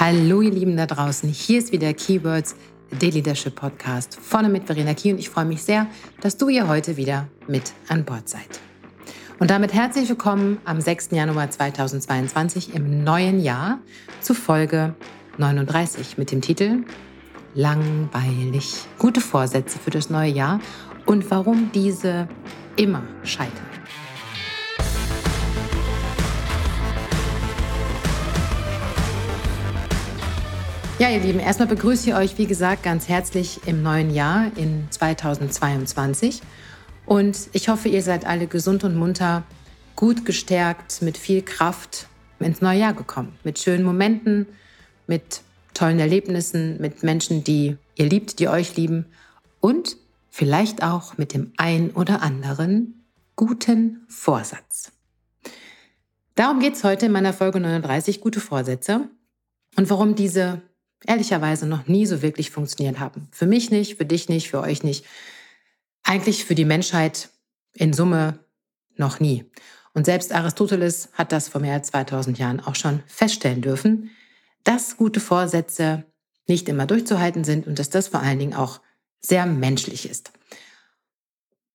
Hallo ihr Lieben da draußen, hier ist wieder Keywords, der Leadership Podcast vorne mit Verena Key und ich freue mich sehr, dass du hier heute wieder mit an Bord seid. Und damit herzlich willkommen am 6. Januar 2022 im neuen Jahr zu Folge 39 mit dem Titel Langweilig. Gute Vorsätze für das neue Jahr und warum diese immer scheitern. Ja, ihr Lieben, erstmal begrüße ich euch, wie gesagt, ganz herzlich im neuen Jahr in 2022. Und ich hoffe, ihr seid alle gesund und munter, gut gestärkt, mit viel Kraft ins neue Jahr gekommen. Mit schönen Momenten, mit tollen Erlebnissen, mit Menschen, die ihr liebt, die euch lieben und vielleicht auch mit dem ein oder anderen guten Vorsatz. Darum geht es heute in meiner Folge 39, gute Vorsätze und warum diese ehrlicherweise noch nie so wirklich funktioniert haben. Für mich nicht, für dich nicht, für euch nicht. Eigentlich für die Menschheit in Summe noch nie. Und selbst Aristoteles hat das vor mehr als 2000 Jahren auch schon feststellen dürfen, dass gute Vorsätze nicht immer durchzuhalten sind und dass das vor allen Dingen auch sehr menschlich ist.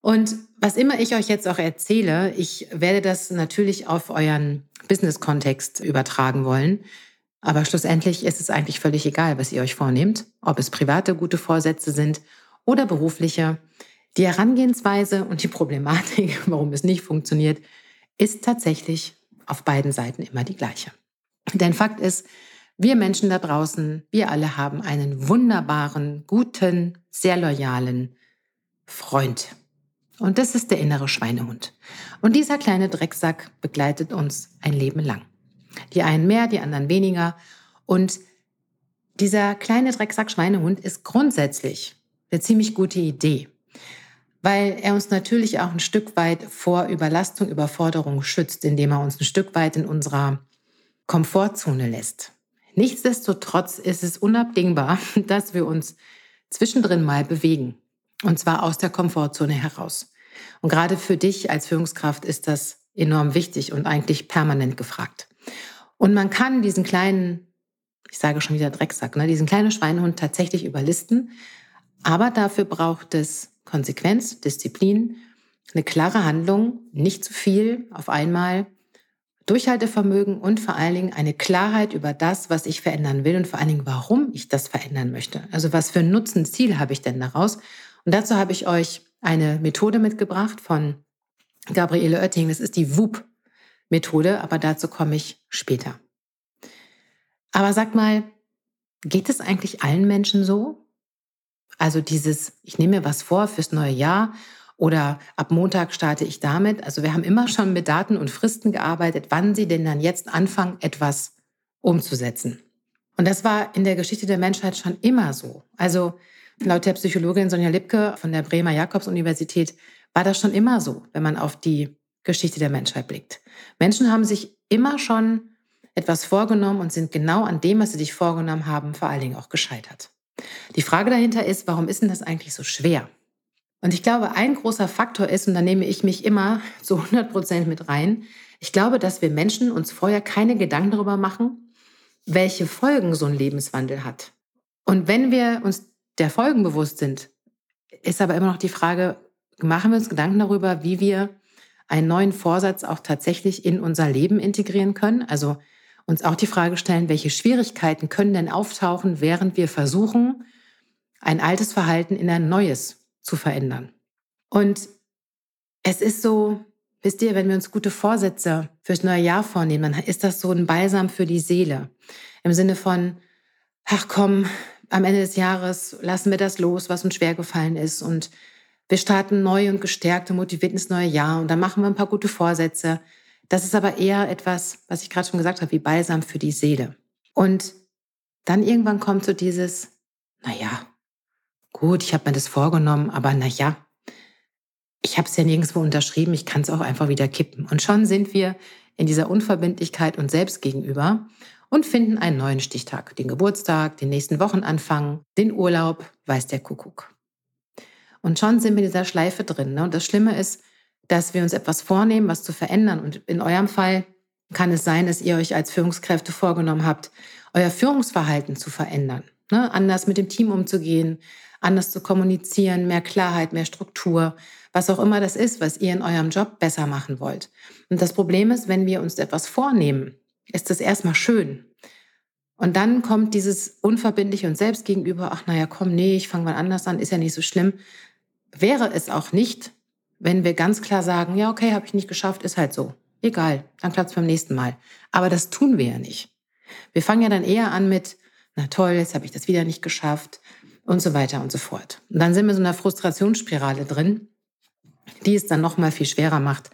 Und was immer ich euch jetzt auch erzähle, ich werde das natürlich auf euren Business-Kontext übertragen wollen. Aber schlussendlich ist es eigentlich völlig egal, was ihr euch vornehmt, ob es private gute Vorsätze sind oder berufliche. Die Herangehensweise und die Problematik, warum es nicht funktioniert, ist tatsächlich auf beiden Seiten immer die gleiche. Denn Fakt ist, wir Menschen da draußen, wir alle haben einen wunderbaren, guten, sehr loyalen Freund. Und das ist der innere Schweinehund. Und dieser kleine Drecksack begleitet uns ein Leben lang. Die einen mehr, die anderen weniger. Und dieser kleine Drecksack Schweinehund ist grundsätzlich eine ziemlich gute Idee, weil er uns natürlich auch ein Stück weit vor Überlastung, Überforderung schützt, indem er uns ein Stück weit in unserer Komfortzone lässt. Nichtsdestotrotz ist es unabdingbar, dass wir uns zwischendrin mal bewegen. Und zwar aus der Komfortzone heraus. Und gerade für dich als Führungskraft ist das enorm wichtig und eigentlich permanent gefragt. Und man kann diesen kleinen, ich sage schon wieder Drecksack, ne, diesen kleinen Schweinehund tatsächlich überlisten. Aber dafür braucht es Konsequenz, Disziplin, eine klare Handlung, nicht zu viel auf einmal, Durchhaltevermögen und vor allen Dingen eine Klarheit über das, was ich verändern will und vor allen Dingen, warum ich das verändern möchte. Also was für ein Nutzenziel habe ich denn daraus? Und dazu habe ich euch eine Methode mitgebracht von Gabriele Oetting. Das ist die WUP Methode, aber dazu komme ich später. Aber sag mal, geht es eigentlich allen Menschen so? Also dieses, ich nehme mir was vor fürs neue Jahr oder ab Montag starte ich damit. Also wir haben immer schon mit Daten und Fristen gearbeitet, wann sie denn dann jetzt anfangen, etwas umzusetzen. Und das war in der Geschichte der Menschheit schon immer so. Also laut der Psychologin Sonja Lipke von der Bremer Jakobs-Universität war das schon immer so, wenn man auf die Geschichte der Menschheit blickt. Menschen haben sich immer schon etwas vorgenommen und sind genau an dem, was sie sich vorgenommen haben, vor allen Dingen auch gescheitert. Die Frage dahinter ist, warum ist denn das eigentlich so schwer? Und ich glaube, ein großer Faktor ist, und da nehme ich mich immer zu 100 Prozent mit rein, ich glaube, dass wir Menschen uns vorher keine Gedanken darüber machen, welche Folgen so ein Lebenswandel hat. Und wenn wir uns der Folgen bewusst sind, ist aber immer noch die Frage, machen wir uns Gedanken darüber, wie wir einen neuen Vorsatz auch tatsächlich in unser Leben integrieren können. Also uns auch die Frage stellen, welche Schwierigkeiten können denn auftauchen, während wir versuchen, ein altes Verhalten in ein neues zu verändern. Und es ist so, wisst ihr, wenn wir uns gute Vorsätze fürs neue Jahr vornehmen, dann ist das so ein Balsam für die Seele. Im Sinne von, ach komm, am Ende des Jahres lassen wir das los, was uns schwer gefallen ist und wir starten neu und gestärkt und motiviert ins neue Jahr und dann machen wir ein paar gute Vorsätze. Das ist aber eher etwas, was ich gerade schon gesagt habe, wie Balsam für die Seele. Und dann irgendwann kommt so dieses, naja, gut, ich habe mir das vorgenommen, aber naja, ich habe es ja nirgendwo unterschrieben, ich kann es auch einfach wieder kippen. Und schon sind wir in dieser Unverbindlichkeit uns selbst gegenüber und finden einen neuen Stichtag, den Geburtstag, den nächsten Wochenanfang, den Urlaub, weiß der Kuckuck. Und schon sind wir in dieser Schleife drin. Ne? Und das Schlimme ist, dass wir uns etwas vornehmen, was zu verändern. Und in eurem Fall kann es sein, dass ihr euch als Führungskräfte vorgenommen habt, euer Führungsverhalten zu verändern, ne? anders mit dem Team umzugehen, anders zu kommunizieren, mehr Klarheit, mehr Struktur, was auch immer das ist, was ihr in eurem Job besser machen wollt. Und das Problem ist, wenn wir uns etwas vornehmen, ist das erstmal schön. Und dann kommt dieses unverbindliche und selbst gegenüber, ach naja, komm, nee, ich fange mal anders an, ist ja nicht so schlimm. Wäre es auch nicht, wenn wir ganz klar sagen, ja, okay, habe ich nicht geschafft, ist halt so. Egal, dann klappt es beim nächsten Mal. Aber das tun wir ja nicht. Wir fangen ja dann eher an mit, na toll, jetzt habe ich das wieder nicht geschafft und so weiter und so fort. Und dann sind wir so in einer Frustrationsspirale drin, die es dann noch mal viel schwerer macht,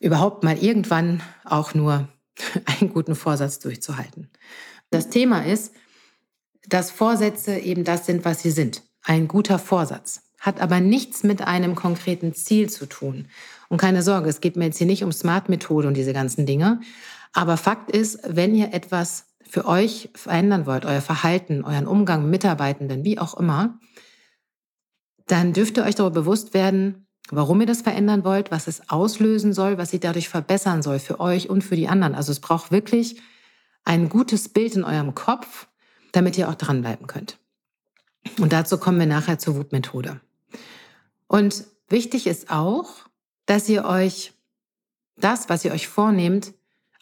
überhaupt mal irgendwann auch nur einen guten Vorsatz durchzuhalten. Das Thema ist, dass Vorsätze eben das sind, was sie sind. Ein guter Vorsatz hat aber nichts mit einem konkreten Ziel zu tun. Und keine Sorge, es geht mir jetzt hier nicht um Smart-Methode und diese ganzen Dinge. Aber Fakt ist, wenn ihr etwas für euch verändern wollt, euer Verhalten, euren Umgang mit Mitarbeitenden, wie auch immer, dann dürft ihr euch darüber bewusst werden, warum ihr das verändern wollt, was es auslösen soll, was sich dadurch verbessern soll für euch und für die anderen. Also es braucht wirklich ein gutes Bild in eurem Kopf, damit ihr auch dranbleiben könnt. Und dazu kommen wir nachher zur Wutmethode. Und wichtig ist auch, dass ihr euch das, was ihr euch vornehmt,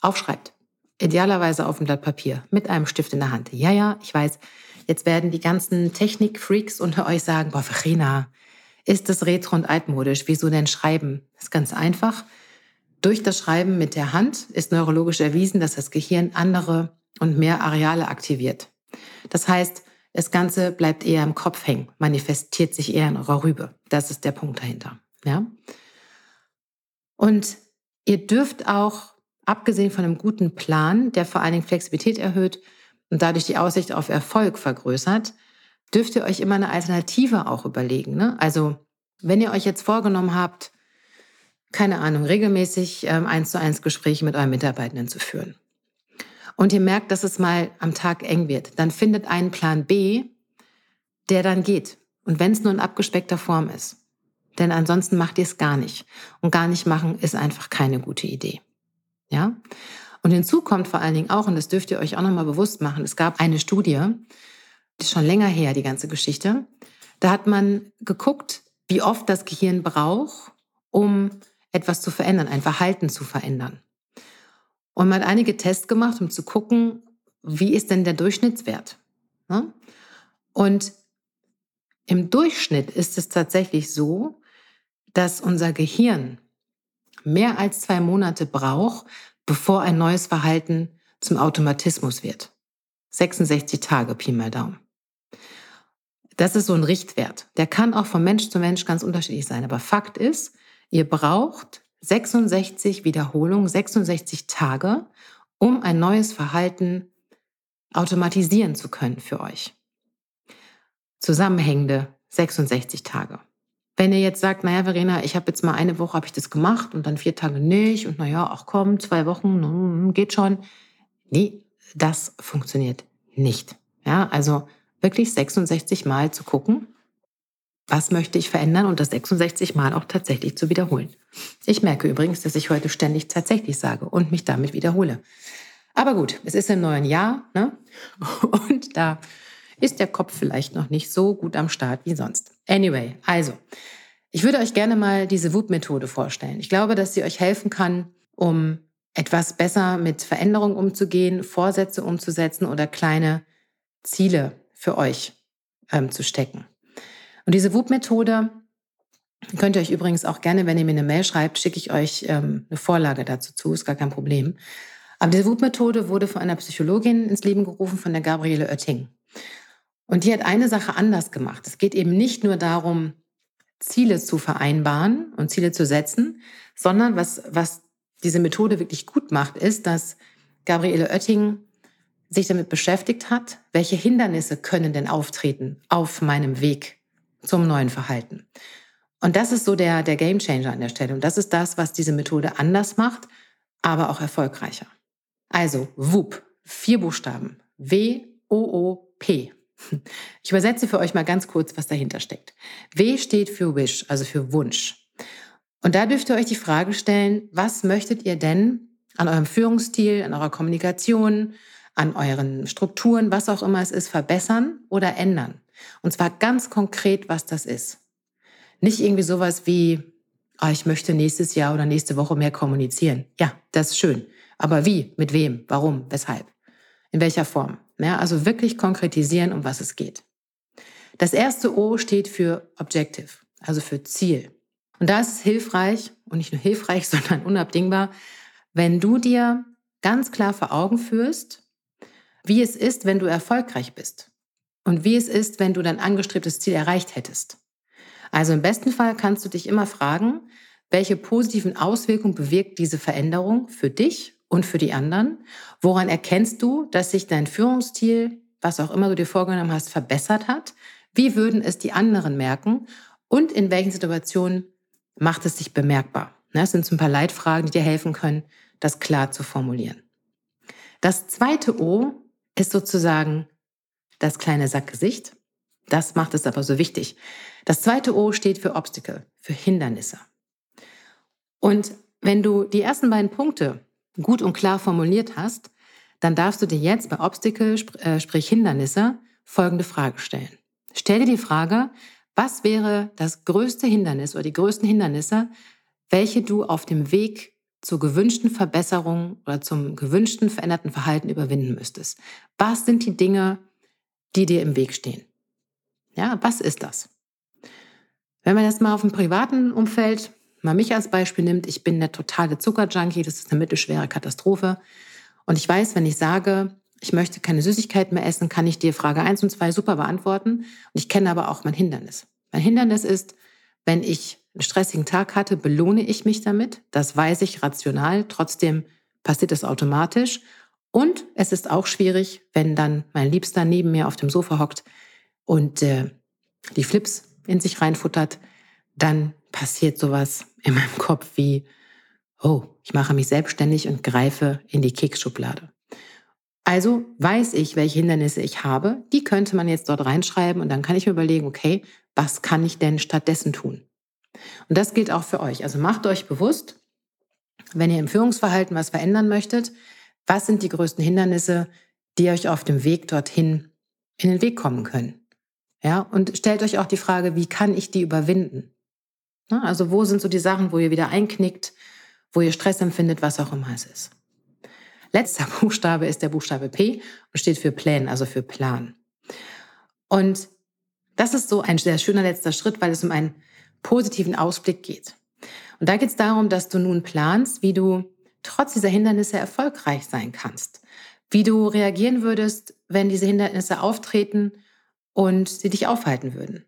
aufschreibt. Idealerweise auf dem Blatt Papier mit einem Stift in der Hand. Ja, ja, ich weiß, jetzt werden die ganzen Technik-Freaks unter euch sagen, boah, Verena, ist das retro und altmodisch? Wieso denn schreiben? Das ist ganz einfach. Durch das Schreiben mit der Hand ist neurologisch erwiesen, dass das Gehirn andere und mehr Areale aktiviert. Das heißt, das Ganze bleibt eher im Kopf hängen, manifestiert sich eher in eurer Rübe. Das ist der Punkt dahinter. Ja? Und ihr dürft auch, abgesehen von einem guten Plan, der vor allen Dingen Flexibilität erhöht und dadurch die Aussicht auf Erfolg vergrößert, dürft ihr euch immer eine Alternative auch überlegen. Ne? Also wenn ihr euch jetzt vorgenommen habt, keine Ahnung, regelmäßig ähm, eins zu eins Gespräche mit euren Mitarbeitenden zu führen. Und ihr merkt, dass es mal am Tag eng wird, dann findet einen Plan B, der dann geht. Und wenn es nur in abgespeckter Form ist. Denn ansonsten macht ihr es gar nicht. Und gar nicht machen ist einfach keine gute Idee. Ja? Und hinzu kommt vor allen Dingen auch, und das dürft ihr euch auch nochmal bewusst machen, es gab eine Studie, ist schon länger her, die ganze Geschichte. Da hat man geguckt, wie oft das Gehirn braucht, um etwas zu verändern, ein Verhalten zu verändern. Und man hat einige Tests gemacht, um zu gucken, wie ist denn der Durchschnittswert. Ne? Und im Durchschnitt ist es tatsächlich so, dass unser Gehirn mehr als zwei Monate braucht, bevor ein neues Verhalten zum Automatismus wird. 66 Tage, Pi mal Daumen. Das ist so ein Richtwert. Der kann auch von Mensch zu Mensch ganz unterschiedlich sein. Aber Fakt ist, ihr braucht 66 Wiederholungen, 66 Tage, um ein neues Verhalten automatisieren zu können für euch. Zusammenhängende 66 Tage. Wenn ihr jetzt sagt, naja, Verena, ich habe jetzt mal eine Woche habe ich das gemacht und dann vier Tage nicht und naja, ach komm, zwei Wochen, hm, geht schon. Nee, das funktioniert nicht. Ja, also wirklich 66 Mal zu gucken, was möchte ich verändern und das 66 Mal auch tatsächlich zu wiederholen. Ich merke übrigens, dass ich heute ständig tatsächlich sage und mich damit wiederhole. Aber gut, es ist im neuen Jahr ne? und da ist der Kopf vielleicht noch nicht so gut am Start wie sonst. Anyway, also, ich würde euch gerne mal diese WUP-Methode vorstellen. Ich glaube, dass sie euch helfen kann, um etwas besser mit Veränderungen umzugehen, Vorsätze umzusetzen oder kleine Ziele für euch ähm, zu stecken. Und diese WUP-Methode könnt ihr euch übrigens auch gerne, wenn ihr mir eine Mail schreibt, schicke ich euch ähm, eine Vorlage dazu zu, ist gar kein Problem. Aber diese WUP-Methode wurde von einer Psychologin ins Leben gerufen, von der Gabriele Oetting. Und die hat eine Sache anders gemacht. Es geht eben nicht nur darum, Ziele zu vereinbaren und Ziele zu setzen, sondern was, was diese Methode wirklich gut macht, ist, dass Gabriele Oetting sich damit beschäftigt hat, welche Hindernisse können denn auftreten auf meinem Weg zum neuen Verhalten. Und das ist so der, der Game Changer an der Stelle. Und das ist das, was diese Methode anders macht, aber auch erfolgreicher. Also WUP, vier Buchstaben. W-O-O-P. Ich übersetze für euch mal ganz kurz, was dahinter steckt. W steht für Wish, also für Wunsch. Und da dürft ihr euch die Frage stellen, was möchtet ihr denn an eurem Führungsstil, an eurer Kommunikation, an euren Strukturen, was auch immer es ist, verbessern oder ändern. Und zwar ganz konkret, was das ist. Nicht irgendwie sowas wie, oh, ich möchte nächstes Jahr oder nächste Woche mehr kommunizieren. Ja, das ist schön. Aber wie? Mit wem? Warum? Weshalb? In welcher Form? Ja, also wirklich konkretisieren, um was es geht. Das erste O steht für Objective, also für Ziel. Und da ist es hilfreich, und nicht nur hilfreich, sondern unabdingbar, wenn du dir ganz klar vor Augen führst, wie es ist, wenn du erfolgreich bist und wie es ist, wenn du dein angestrebtes Ziel erreicht hättest. Also im besten Fall kannst du dich immer fragen, welche positiven Auswirkungen bewirkt diese Veränderung für dich und für die anderen? Woran erkennst du, dass sich dein Führungsstil, was auch immer du dir vorgenommen hast, verbessert hat? Wie würden es die anderen merken? Und in welchen Situationen macht es sich bemerkbar? Das sind so ein paar Leitfragen, die dir helfen können, das klar zu formulieren. Das zweite O ist sozusagen das kleine Sackgesicht. Das macht es aber so wichtig. Das zweite O steht für Obstacle, für Hindernisse. Und wenn du die ersten beiden Punkte gut und klar formuliert hast, dann darfst du dir jetzt bei Obstacle, äh, sprich Hindernisse, folgende Frage stellen. Stell dir die Frage, was wäre das größte Hindernis oder die größten Hindernisse, welche du auf dem Weg zur gewünschten Verbesserung oder zum gewünschten veränderten Verhalten überwinden müsstest? Was sind die Dinge, die dir im Weg stehen? Ja, was ist das? Wenn man das mal auf dem privaten Umfeld, mal mich als Beispiel nimmt, ich bin der totale Zuckerjunkie, das ist eine mittelschwere Katastrophe. Und ich weiß, wenn ich sage, ich möchte keine Süßigkeit mehr essen, kann ich dir Frage 1 und 2 super beantworten. Und ich kenne aber auch mein Hindernis. Mein Hindernis ist, wenn ich einen stressigen Tag hatte, belohne ich mich damit. Das weiß ich rational. Trotzdem passiert es automatisch. Und es ist auch schwierig, wenn dann mein Liebster neben mir auf dem Sofa hockt und äh, die Flips in sich reinfuttert, dann passiert sowas in meinem Kopf wie, oh, ich mache mich selbstständig und greife in die Keksschublade. Also weiß ich, welche Hindernisse ich habe. Die könnte man jetzt dort reinschreiben und dann kann ich mir überlegen, okay, was kann ich denn stattdessen tun? Und das gilt auch für euch. Also macht euch bewusst, wenn ihr im Führungsverhalten was verändern möchtet, was sind die größten Hindernisse, die euch auf dem Weg dorthin in den Weg kommen können? Ja, und stellt euch auch die Frage, wie kann ich die überwinden? Also wo sind so die Sachen, wo ihr wieder einknickt, wo ihr Stress empfindet, was auch immer es ist. Letzter Buchstabe ist der Buchstabe P und steht für Plan, also für Plan. Und das ist so ein sehr schöner letzter Schritt, weil es um einen positiven Ausblick geht. Und da geht es darum, dass du nun planst, wie du trotz dieser Hindernisse erfolgreich sein kannst. Wie du reagieren würdest, wenn diese Hindernisse auftreten und sie dich aufhalten würden.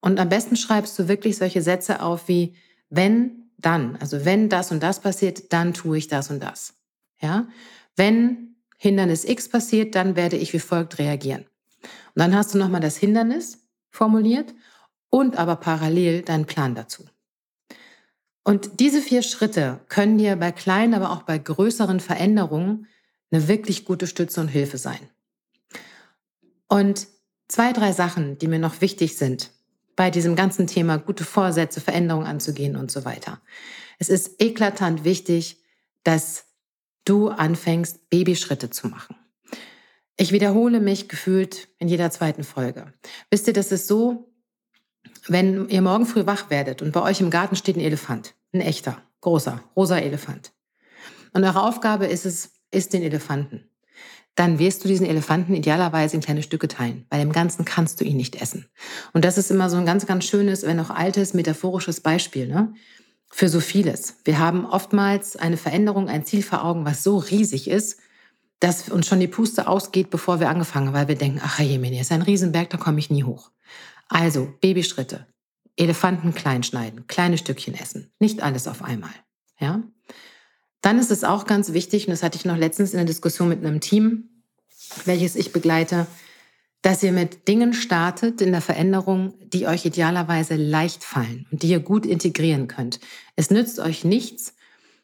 Und am besten schreibst du wirklich solche Sätze auf wie, wenn, dann. Also wenn das und das passiert, dann tue ich das und das. Ja? Wenn Hindernis X passiert, dann werde ich wie folgt reagieren. Und dann hast du nochmal das Hindernis formuliert und aber parallel deinen Plan dazu. Und diese vier Schritte können dir bei kleinen, aber auch bei größeren Veränderungen eine wirklich gute Stütze und Hilfe sein. Und zwei, drei Sachen, die mir noch wichtig sind bei diesem ganzen Thema, gute Vorsätze, Veränderungen anzugehen und so weiter. Es ist eklatant wichtig, dass du anfängst, Babyschritte zu machen. Ich wiederhole mich gefühlt in jeder zweiten Folge. Wisst ihr, das ist so, wenn ihr morgen früh wach werdet und bei euch im Garten steht ein Elefant, ein echter, großer, rosa Elefant. Und eure Aufgabe ist es, isst den Elefanten. Dann wirst du diesen Elefanten idealerweise in kleine Stücke teilen, weil im Ganzen kannst du ihn nicht essen. Und das ist immer so ein ganz, ganz schönes, wenn auch altes, metaphorisches Beispiel. Ne? für so vieles. Wir haben oftmals eine Veränderung, ein Ziel vor Augen, was so riesig ist, dass uns schon die Puste ausgeht, bevor wir angefangen, weil wir denken, ach Jemini, ist ein Riesenberg, da komme ich nie hoch. Also Babyschritte, Elefanten klein schneiden, kleine Stückchen essen, nicht alles auf einmal. Ja? Dann ist es auch ganz wichtig, und das hatte ich noch letztens in der Diskussion mit einem Team, welches ich begleite, dass ihr mit Dingen startet in der Veränderung, die euch idealerweise leicht fallen und die ihr gut integrieren könnt. Es nützt euch nichts,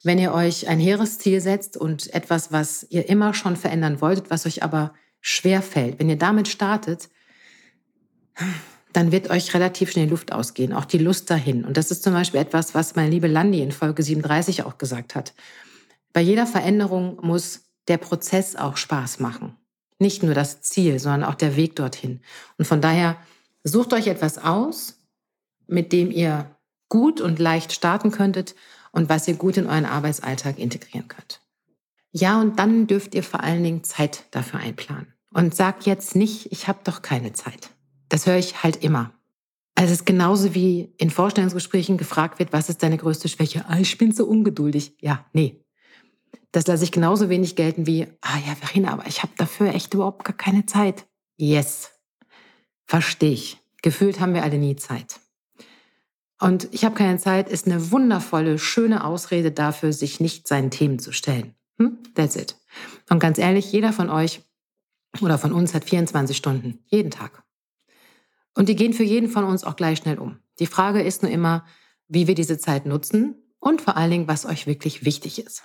wenn ihr euch ein hehres Ziel setzt und etwas, was ihr immer schon verändern wolltet, was euch aber schwer fällt. Wenn ihr damit startet, dann wird euch relativ schnell Luft ausgehen, auch die Lust dahin. Und das ist zum Beispiel etwas, was meine liebe Landi in Folge 37 auch gesagt hat. Bei jeder Veränderung muss der Prozess auch Spaß machen. Nicht nur das Ziel, sondern auch der Weg dorthin. Und von daher sucht euch etwas aus, mit dem ihr gut und leicht starten könntet und was ihr gut in euren Arbeitsalltag integrieren könnt. Ja, und dann dürft ihr vor allen Dingen Zeit dafür einplanen. Und sagt jetzt nicht, ich habe doch keine Zeit. Das höre ich halt immer. Also es ist genauso wie in Vorstellungsgesprächen gefragt wird, was ist deine größte Schwäche? Ah, ich bin so ungeduldig. Ja, nee. Das lasse ich genauso wenig gelten wie, ah ja, Verena, aber ich habe dafür echt überhaupt gar keine Zeit. Yes. Verstehe ich. Gefühlt haben wir alle nie Zeit. Und ich habe keine Zeit ist eine wundervolle, schöne Ausrede dafür, sich nicht seinen Themen zu stellen. Hm? That's it. Und ganz ehrlich, jeder von euch oder von uns hat 24 Stunden, jeden Tag. Und die gehen für jeden von uns auch gleich schnell um. Die Frage ist nur immer, wie wir diese Zeit nutzen und vor allen Dingen, was euch wirklich wichtig ist.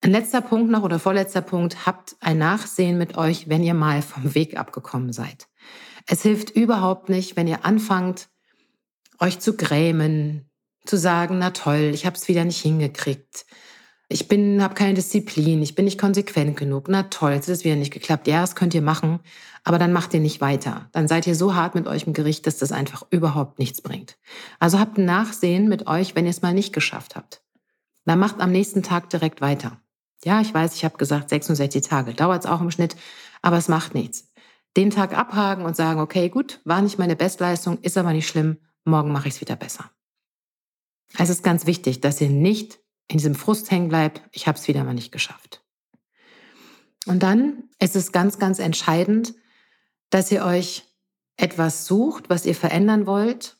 Ein letzter Punkt noch oder vorletzter Punkt, habt ein Nachsehen mit euch, wenn ihr mal vom Weg abgekommen seid. Es hilft überhaupt nicht, wenn ihr anfangt, euch zu grämen, zu sagen, na toll, ich habe es wieder nicht hingekriegt, ich bin, habe keine Disziplin, ich bin nicht konsequent genug. Na toll, jetzt ist es wieder nicht geklappt. Ja, das könnt ihr machen, aber dann macht ihr nicht weiter. Dann seid ihr so hart mit euch im Gericht, dass das einfach überhaupt nichts bringt. Also habt ein Nachsehen mit euch, wenn ihr es mal nicht geschafft habt. Dann macht am nächsten Tag direkt weiter. Ja, ich weiß, ich habe gesagt 66 Tage. Dauert es auch im Schnitt, aber es macht nichts. Den Tag abhaken und sagen, okay, gut, war nicht meine Bestleistung, ist aber nicht schlimm, morgen mache ich es wieder besser. Es ist ganz wichtig, dass ihr nicht in diesem Frust hängen bleibt, ich habe es wieder mal nicht geschafft. Und dann ist es ganz, ganz entscheidend, dass ihr euch etwas sucht, was ihr verändern wollt,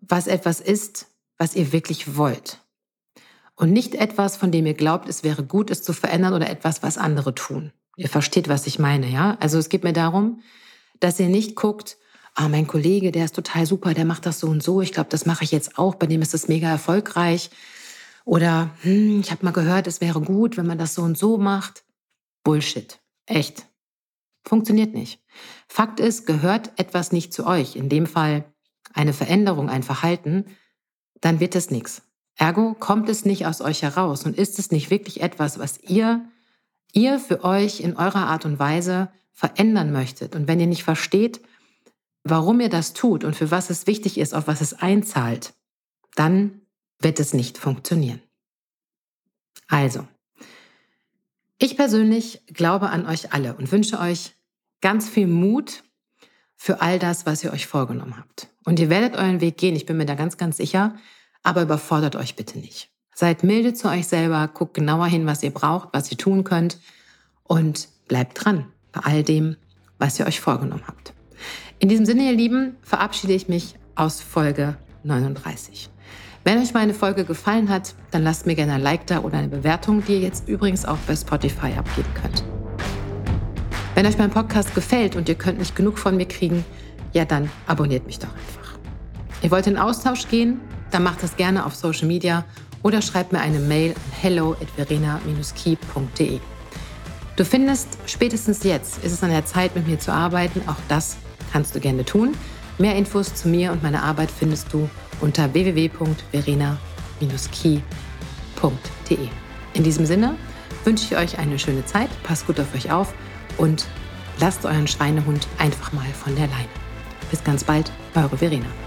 was etwas ist, was ihr wirklich wollt. Und nicht etwas, von dem ihr glaubt, es wäre gut, es zu verändern oder etwas, was andere tun. Ihr versteht, was ich meine, ja? Also es geht mir darum, dass ihr nicht guckt, ah, mein Kollege, der ist total super, der macht das so und so, ich glaube, das mache ich jetzt auch, bei dem ist es mega erfolgreich. Oder hm, ich habe mal gehört, es wäre gut, wenn man das so und so macht. Bullshit. Echt. Funktioniert nicht. Fakt ist, gehört etwas nicht zu euch, in dem Fall eine Veränderung, ein Verhalten, dann wird es nichts. Ergo kommt es nicht aus euch heraus und ist es nicht wirklich etwas, was ihr, ihr für euch in eurer Art und Weise verändern möchtet. Und wenn ihr nicht versteht, warum ihr das tut und für was es wichtig ist, auf was es einzahlt, dann wird es nicht funktionieren. Also, ich persönlich glaube an euch alle und wünsche euch ganz viel Mut für all das, was ihr euch vorgenommen habt. Und ihr werdet euren Weg gehen, ich bin mir da ganz, ganz sicher, aber überfordert euch bitte nicht. Seid milde zu euch selber, guckt genauer hin, was ihr braucht, was ihr tun könnt und bleibt dran bei all dem, was ihr euch vorgenommen habt. In diesem Sinne, ihr Lieben, verabschiede ich mich aus Folge 39. Wenn euch meine Folge gefallen hat, dann lasst mir gerne ein Like da oder eine Bewertung, die ihr jetzt übrigens auch bei Spotify abgeben könnt. Wenn euch mein Podcast gefällt und ihr könnt nicht genug von mir kriegen, ja dann abonniert mich doch einfach. Ihr wollt in Austausch gehen? Dann macht das gerne auf Social Media oder schreibt mir eine Mail an hello at verena-key.de. Du findest, spätestens jetzt ist es an der Zeit, mit mir zu arbeiten. Auch das kannst du gerne tun. Mehr Infos zu mir und meiner Arbeit findest du unter www.verena-key.de. In diesem Sinne wünsche ich euch eine schöne Zeit, passt gut auf euch auf und lasst euren Schweinehund einfach mal von der Leine. Bis ganz bald, eure Verena.